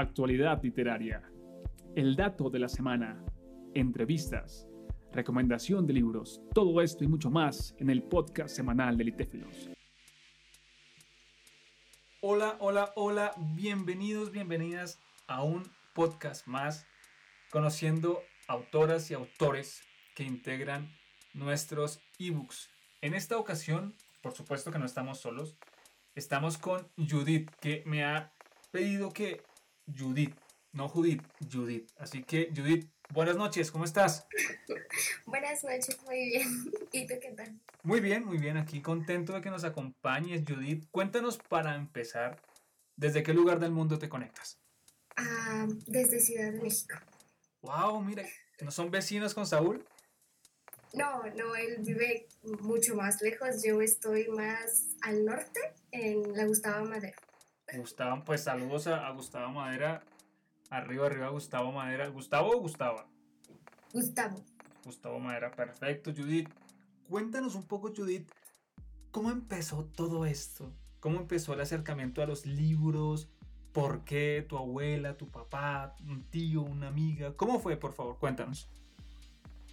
actualidad literaria, el dato de la semana, entrevistas, recomendación de libros, todo esto y mucho más en el podcast semanal de Litéfilos. Hola, hola, hola, bienvenidos, bienvenidas a un podcast más conociendo autoras y autores que integran nuestros ebooks. En esta ocasión, por supuesto que no estamos solos, estamos con Judith, que me ha pedido que Judith, no Judith, Judith. Así que Judith, buenas noches, ¿cómo estás? Buenas noches, muy bien. ¿Y tú qué tal? Muy bien, muy bien, aquí contento de que nos acompañes, Judith. Cuéntanos para empezar, ¿desde qué lugar del mundo te conectas? Ah, desde Ciudad de México. Wow, mira, ¿no son vecinos con Saúl? No, no, él vive mucho más lejos. Yo estoy más al norte, en la Gustavo Madero. Gustavo, pues saludos a, Gustavo Madera. Arriba, arriba, Gustavo Madera. ¿Gustavo o Gustava? Gustavo. Gustavo Madera, perfecto. Judith, cuéntanos un poco, Judith, ¿cómo empezó todo esto? ¿Cómo empezó el acercamiento a los libros? ¿Por qué tu abuela, tu papá, un tío, una amiga? ¿Cómo fue, por favor? Cuéntanos.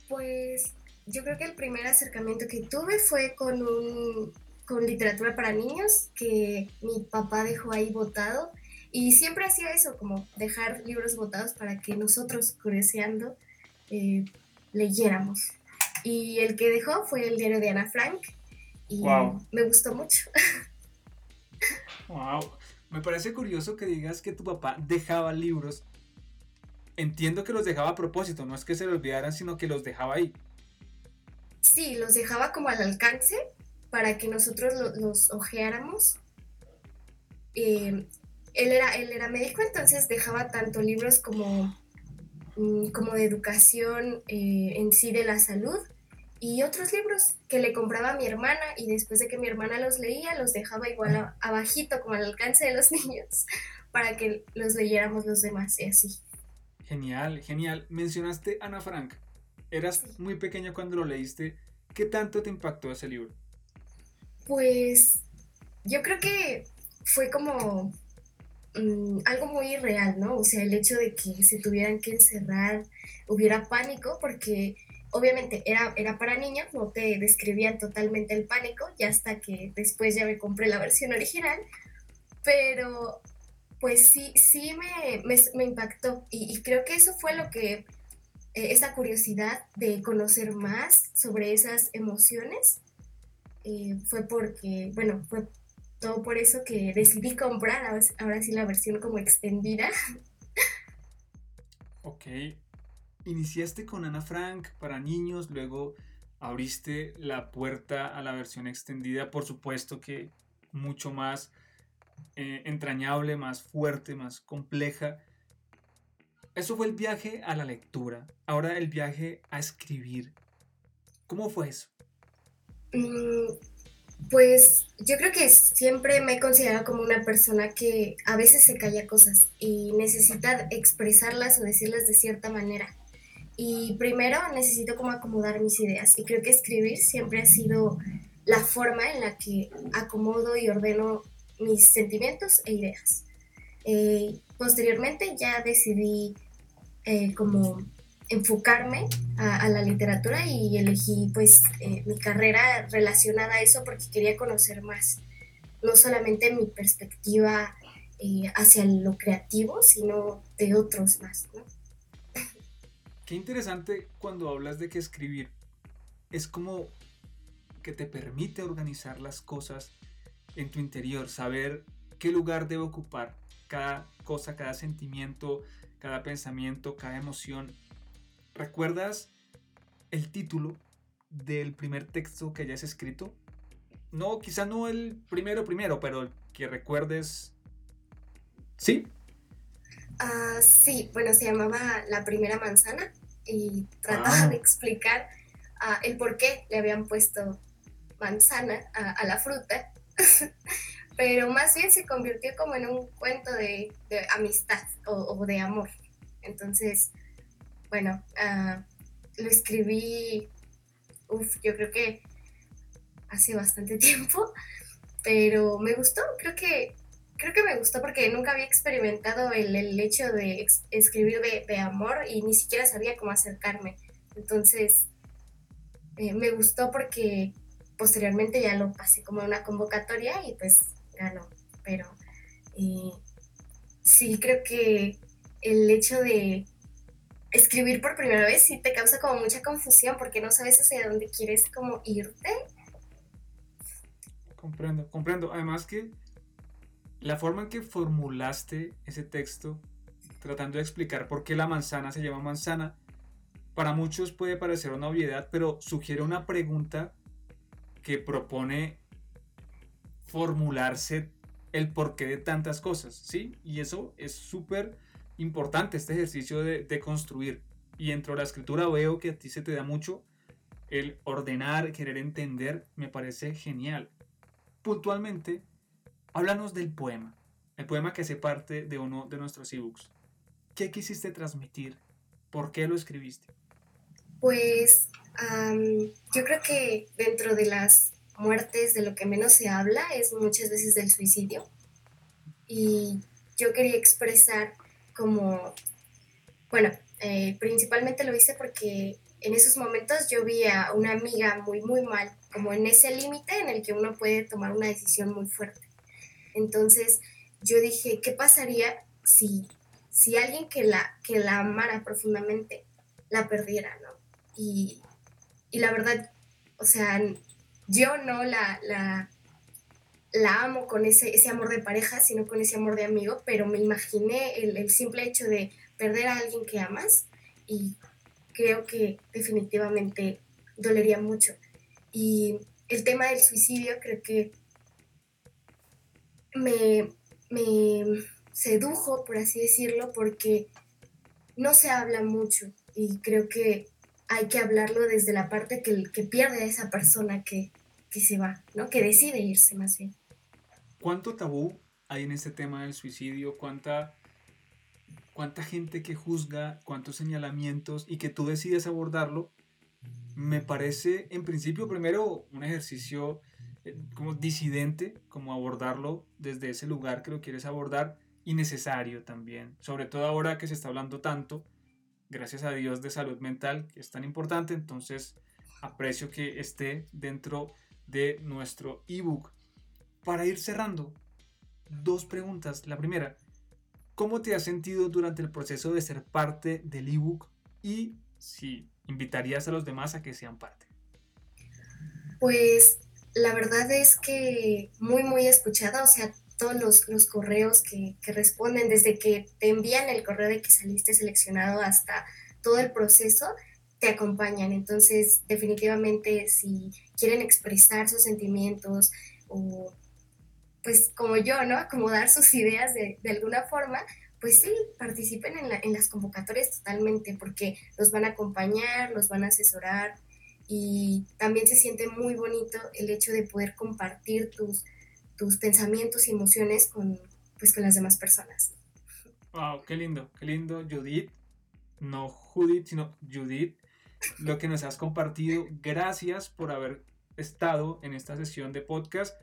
Pues yo creo que el primer acercamiento que tuve fue con un con literatura para niños que mi papá dejó ahí botado y siempre hacía eso, como dejar libros botados para que nosotros, curioseando, eh, leyéramos. Y el que dejó fue el diario de Ana Frank y me gustó mucho. wow, me parece curioso que digas que tu papá dejaba libros. Entiendo que los dejaba a propósito, no es que se los olvidaran, sino que los dejaba ahí. Sí, los dejaba como al alcance para que nosotros los ojeáramos. Eh, él, era, él era médico, entonces dejaba tanto libros como, mm, como de educación eh, en sí de la salud y otros libros que le compraba a mi hermana y después de que mi hermana los leía los dejaba igual abajito como al alcance de los niños para que los leyéramos los demás y así. Genial, genial. Mencionaste Ana Frank. Eras muy pequeña cuando lo leíste. ¿Qué tanto te impactó ese libro? Pues yo creo que fue como mm, algo muy real, ¿no? O sea, el hecho de que se tuvieran que encerrar, hubiera pánico, porque obviamente era, era para niños, no te describían totalmente el pánico, ya hasta que después ya me compré la versión original, pero pues sí, sí me, impactó y, creo que eso fue lo que, eh, esa curiosidad de conocer más sobre esas emociones eh, fue porque, bueno, fue todo por eso que decidí comprar ahora sí la versión como extendida. Ok. Iniciaste con Ana Frank para niños, luego abriste la puerta a la versión extendida, por supuesto que mucho más eh, entrañable, más fuerte, más compleja. Eso fue el viaje a la lectura. Ahora el viaje a escribir. ¿Cómo fue eso? Mm, pues yo creo que siempre me he considerado como una persona que a veces se calla cosas y necesita expresarlas o decirlas de cierta manera. Y primero necesito como acomodar mis ideas y creo que escribir siempre ha sido la forma en la que acomodo y ordeno mis sentimientos e ideas. Eh, posteriormente ya decidí eh, como enfocarme a, la literatura y elegí pues eh, mi carrera relacionada a eso porque quería conocer más, no solamente mi perspectiva eh, hacia lo creativo, sino de otros más. Qué interesante cuando hablas de que escribir es como que te permite organizar las cosas en tu interior, saber qué lugar debe ocupar cada cosa, cada sentimiento, cada pensamiento, cada emoción ¿Recuerdas el título del primer texto que hayas escrito? No, quizá no el primero primero, pero que recuerdes. ¿Sí? Ah, sí, bueno, se llamaba La primera manzana y trataba ah. de explicar ah, el por qué le habían puesto manzana a, la fruta, pero más bien se convirtió como en un cuento de, amistad o de amor. Entonces, bueno, ah, lo escribí, uf, yo creo que hace bastante tiempo, pero me gustó, creo que creo que me gustó porque nunca había experimentado el, el hecho de escribir de, de, amor y ni siquiera sabía cómo acercarme. Entonces, eh, me gustó porque posteriormente ya lo pasé como una convocatoria y pues ganó. Pero eh, sí, creo que el hecho de escribir por primera vez sí te causa como mucha confusión porque no sabes hacia dónde quieres como irte. Comprendo, comprendo. Además que la forma en que formulaste ese texto, tratando de explicar por qué la manzana se llama manzana, para muchos puede parecer una obviedad, pero sugiere una pregunta que propone formularse el porqué de tantas cosas, ¿sí? Y eso es súper importante, este ejercicio de, de, construir. Y dentro de la escritura veo que a ti se te da mucho el ordenar, querer entender, me parece genial. Puntualmente, háblanos del poema, el poema que hace parte de uno de nuestros ebooks. ¿Qué quisiste transmitir? ¿Por qué lo escribiste? Pues yo creo que dentro de las muertes de lo que menos se habla es muchas veces del suicidio. Y yo quería expresar como, bueno, eh, principalmente lo hice porque en esos momentos yo vi a una amiga muy, muy mal, como en ese límite en el que uno puede tomar una decisión muy fuerte. Entonces yo dije, ¿qué pasaría si, si alguien que la, que la amara profundamente la perdiera, ¿no? Y, la verdad, o sea, yo no la, la, la amo con ese, ese, amor de pareja, sino con ese amor de amigo, pero me imaginé el, el, simple hecho de perder a alguien que amas y creo que definitivamente dolería mucho. Y el tema del suicidio creo que me, me sedujo, por así decirlo, porque no se habla mucho y creo que hay que hablarlo desde la parte que, que pierde a esa persona que, que se va, ¿no? Que decide irse más bien. ¿Cuánto tabú hay en este tema del suicidio? ¿Cuánta, cuánta gente que juzga? ¿Cuántos señalamientos? Y que tú decides abordarlo. Me parece, en principio, primero un ejercicio eh, como disidente, como abordarlo desde ese lugar que lo quieres abordar, y necesario también, sobre todo ahora que se está hablando tanto gracias a Dios, de salud mental, que es tan importante. Entonces, aprecio que esté dentro de nuestro ebook. Para ir cerrando, dos preguntas. La primera, ¿cómo te has sentido durante el proceso de ser parte del ebook? Y si invitarías a los demás a que sean parte. Pues la verdad es que muy, muy escuchada. O sea, todos los, los correos que, que, responden, desde que te envían el correo de que saliste seleccionado hasta todo el proceso, te acompañan. Entonces, definitivamente, si quieren expresar sus sentimientos o, pues como yo, ¿no? Acomodar sus ideas de, de alguna forma, pues sí, participen en, la, en las convocatorias totalmente, porque los van a acompañar, los van a asesorar y también se siente muy bonito el hecho de poder compartir tus tus pensamientos y emociones con, pues, con las demás personas. Wow, qué lindo, qué lindo, Judith. No Judith, sino Judith. Lo que nos has compartido. Gracias por haber estado en esta sesión de podcast.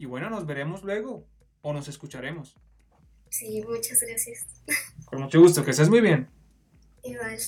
Y bueno, nos veremos luego o nos escucharemos. Sí, muchas gracias. Con mucho gusto, que estés muy bien. Igual.